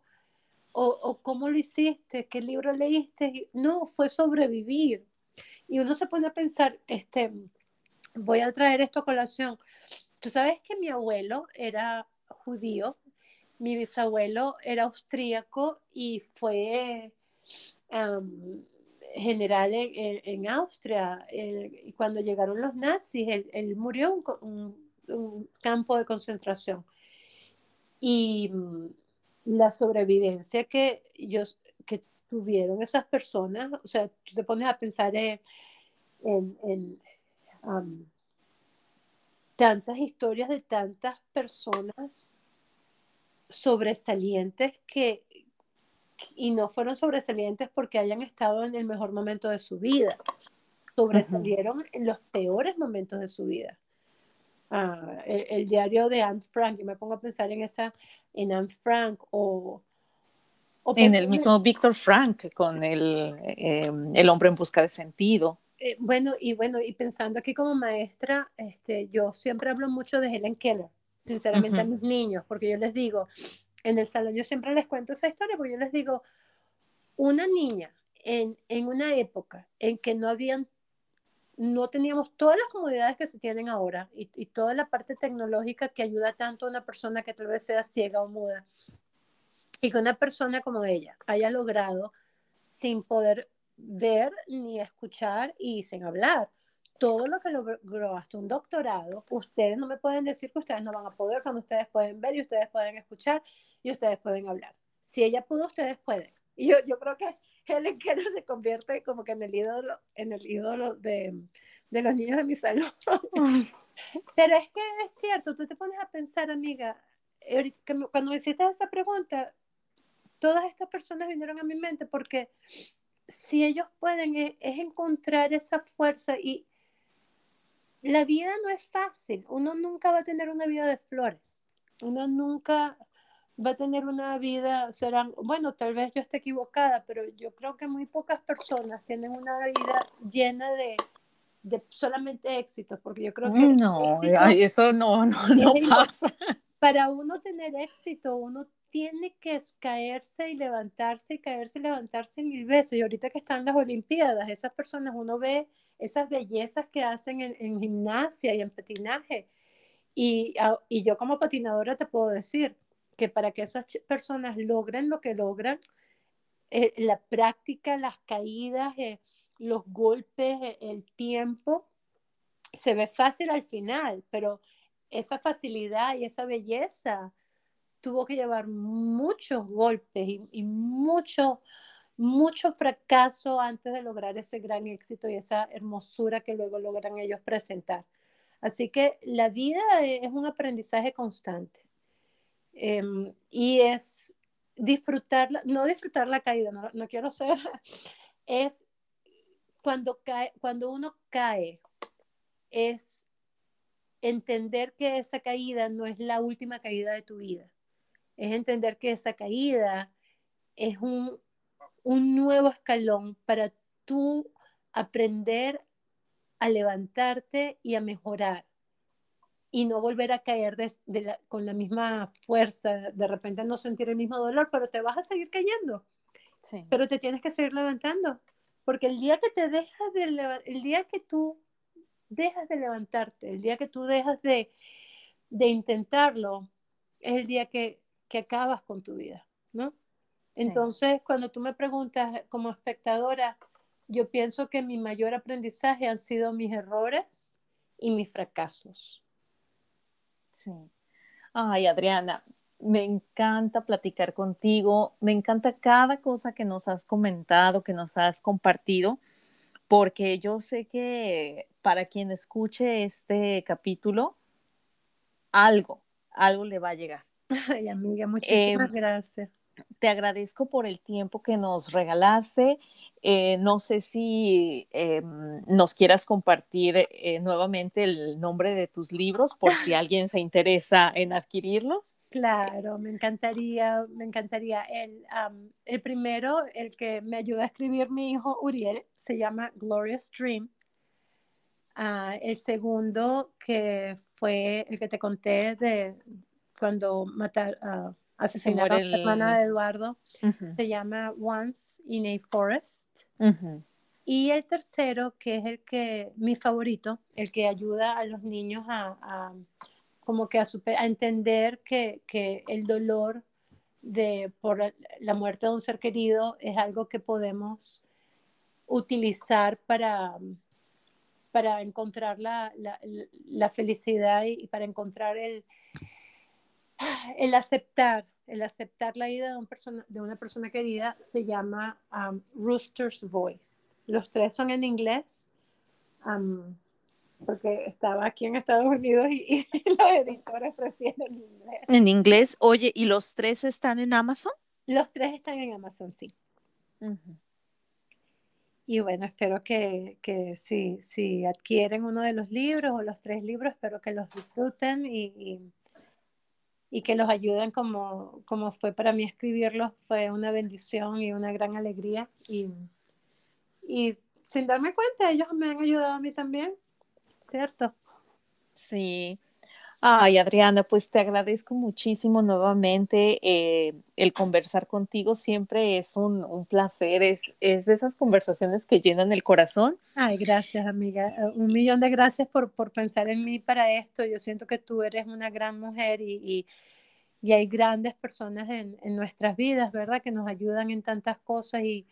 o, cómo lo hiciste, qué libro leíste, no, fue sobrevivir. Y uno se pone a pensar, este, voy a traer esto a colación. Tú sabes que mi abuelo era judío, mi bisabuelo era austríaco y fue general en, Austria. y cuando llegaron los nazis, él, murió un, un campo de concentración. Y la sobrevivencia que ellos que tuvieron esas personas, o sea, tú te pones a pensar en, en, tantas historias de tantas personas sobresalientes que y no fueron sobresalientes porque hayan estado en el mejor momento de su vida, sobresalieron en los peores momentos de su vida ah, el, diario de Anne Frank, yo me pongo a pensar en esa, en Anne Frank o... en el mismo Víctor Frank con el, em, el hombre en busca de sentido. Eh, bueno, y bueno, y pensando aquí como maestra, este, yo siempre hablo mucho de Helen Keller, sinceramente a mis niños, porque yo les digo, en el salón yo siempre les cuento esa historia, porque yo les digo, una niña en, en una época en que no habían no teníamos todas las comodidades que se tienen ahora y, toda la parte tecnológica que ayuda tanto a una persona que tal vez sea ciega o muda. Y que una persona como ella haya logrado, sin poder ver ni escuchar y sin hablar, todo lo que logró hasta un doctorado, ustedes no me pueden decir que ustedes no van a poder cuando ustedes pueden ver y ustedes pueden escuchar y ustedes pueden hablar. Si ella pudo, ustedes pueden. Y yo, yo creo que Helen Keller se convierte como que en el ídolo, en el ídolo de, de los niños de mi salón. *laughs* Pero es que es cierto, tú te pones a pensar, amiga, cuando me hiciste esa pregunta, todas estas personas vinieron a mi mente porque si ellos pueden es, es encontrar esa fuerza y la vida no es fácil, uno nunca va a tener una vida de flores, uno nunca va a tener una vida, serán, bueno, tal vez yo esté equivocada, pero yo creo que muy pocas personas tienen una vida llena de, de solamente éxitos, porque yo creo que... No, eso no, *laughs* no, no pasa. Para uno tener éxito, uno tiene que caerse y levantarse y caerse y levantarse mil veces. Y ahorita que están las Olimpiadas, esas personas, uno ve esas bellezas que hacen en, en gimnasia y en patinaje. Y, y yo como patinadora te puedo decir, que para que esas personas logren lo que logran, eh, la práctica, las caídas, eh, los golpes, eh, el tiempo, se ve fácil al final, pero esa facilidad y esa belleza tuvo que llevar muchos golpes y, y mucho, mucho fracaso antes de lograr ese gran éxito y esa hermosura que luego logran ellos presentar. Así que la vida es un aprendizaje constante. Em, y es disfrutar, no disfrutar la caída, no, no quiero ser, *laughs* es cuando, cae, cuando uno cae, es entender que esa caída no es la última caída de tu vida, es entender que esa caída es un, un nuevo escalón para tú aprender a levantarte y a mejorar y no volver a caer con la misma fuerza, de repente no sentir el mismo dolor, pero te vas a seguir cayendo. Sí. Pero te tienes que seguir levantando, porque el día que te dejas de el día que tú dejas de levantarte, el día que tú dejas de, de intentarlo, es el día que, que acabas con tu vida, ¿no? Entonces, cuando tú me preguntas como espectadora, yo pienso que mi mayor aprendizaje han sido mis errores y mis fracasos. Sí. Ay, Adriana, me encanta platicar contigo, me encanta cada cosa que nos has comentado, que nos has compartido, porque yo sé que para quien escuche este capítulo, algo, algo le va a llegar. Ay, amiga, muchísimas em, gracias te agradezco por el tiempo que nos regalaste. Eh, no sé si eh, nos quieras compartir eh, nuevamente el nombre de tus libros por si *laughs* alguien se interesa en adquirirlos. Claro, me encantaría, me encantaría. El, el primero, el que me ayuda a escribir mi hijo Uriel, se llama Glorious Dream. Ah, el segundo, que fue el que te conté de cuando matar, uh, asesinaron a la hermana de Eduardo, se llama Once in a Forest. Y el tercero, que es el que, mi favorito, el que ayuda a los niños a, como que a, a entender que, que, el dolor de, por la muerte de un ser querido es algo que podemos utilizar para, para encontrar la, la, la felicidad y para encontrar el, el aceptar, el aceptar la vida de, un persona, de una persona querida se llama um, Rooster's Voice. Los tres son en inglés, um, porque estaba aquí en Estados Unidos y, *laughs* los editores prefieren inglés. En inglés, oye, ¿y los tres están en Amazon? Los tres están en Amazon, sí. y bueno, espero que, que si, si, adquieren uno de los libros o los tres libros, espero que los disfruten y, y, que los ayuden como, como fue para mí escribirlos. Fue una bendición y una gran alegría. Y, y sin darme cuenta, ellos me han ayudado a mí también, ¿cierto? Sí, Ay, Adriana, pues te agradezco muchísimo nuevamente. Eh, el conversar contigo siempre es un, placer, es, es, de esas conversaciones que llenan el corazón. Ay, gracias, amiga. Eh, un millón de gracias por, por pensar en mí para esto. Yo siento que tú eres una gran mujer y, y, y hay grandes personas en, en, nuestras vidas, ¿verdad? Que nos ayudan en tantas cosas y,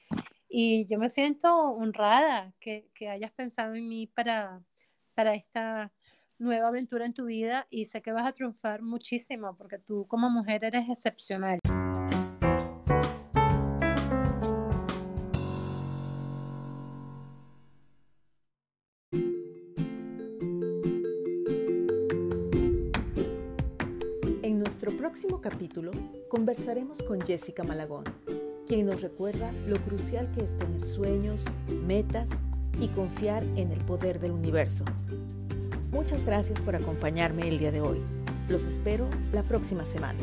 y yo me siento honrada que, que hayas pensado en mí para, para esta nueva aventura en tu vida y sé que vas a triunfar muchísimo porque tú como mujer eres excepcional. En nuestro próximo capítulo conversaremos con Jessica Malagón, quien nos recuerda lo crucial que es tener sueños, metas y confiar en el poder del universo. Muchas gracias por acompañarme el día de hoy. Los espero la próxima semana.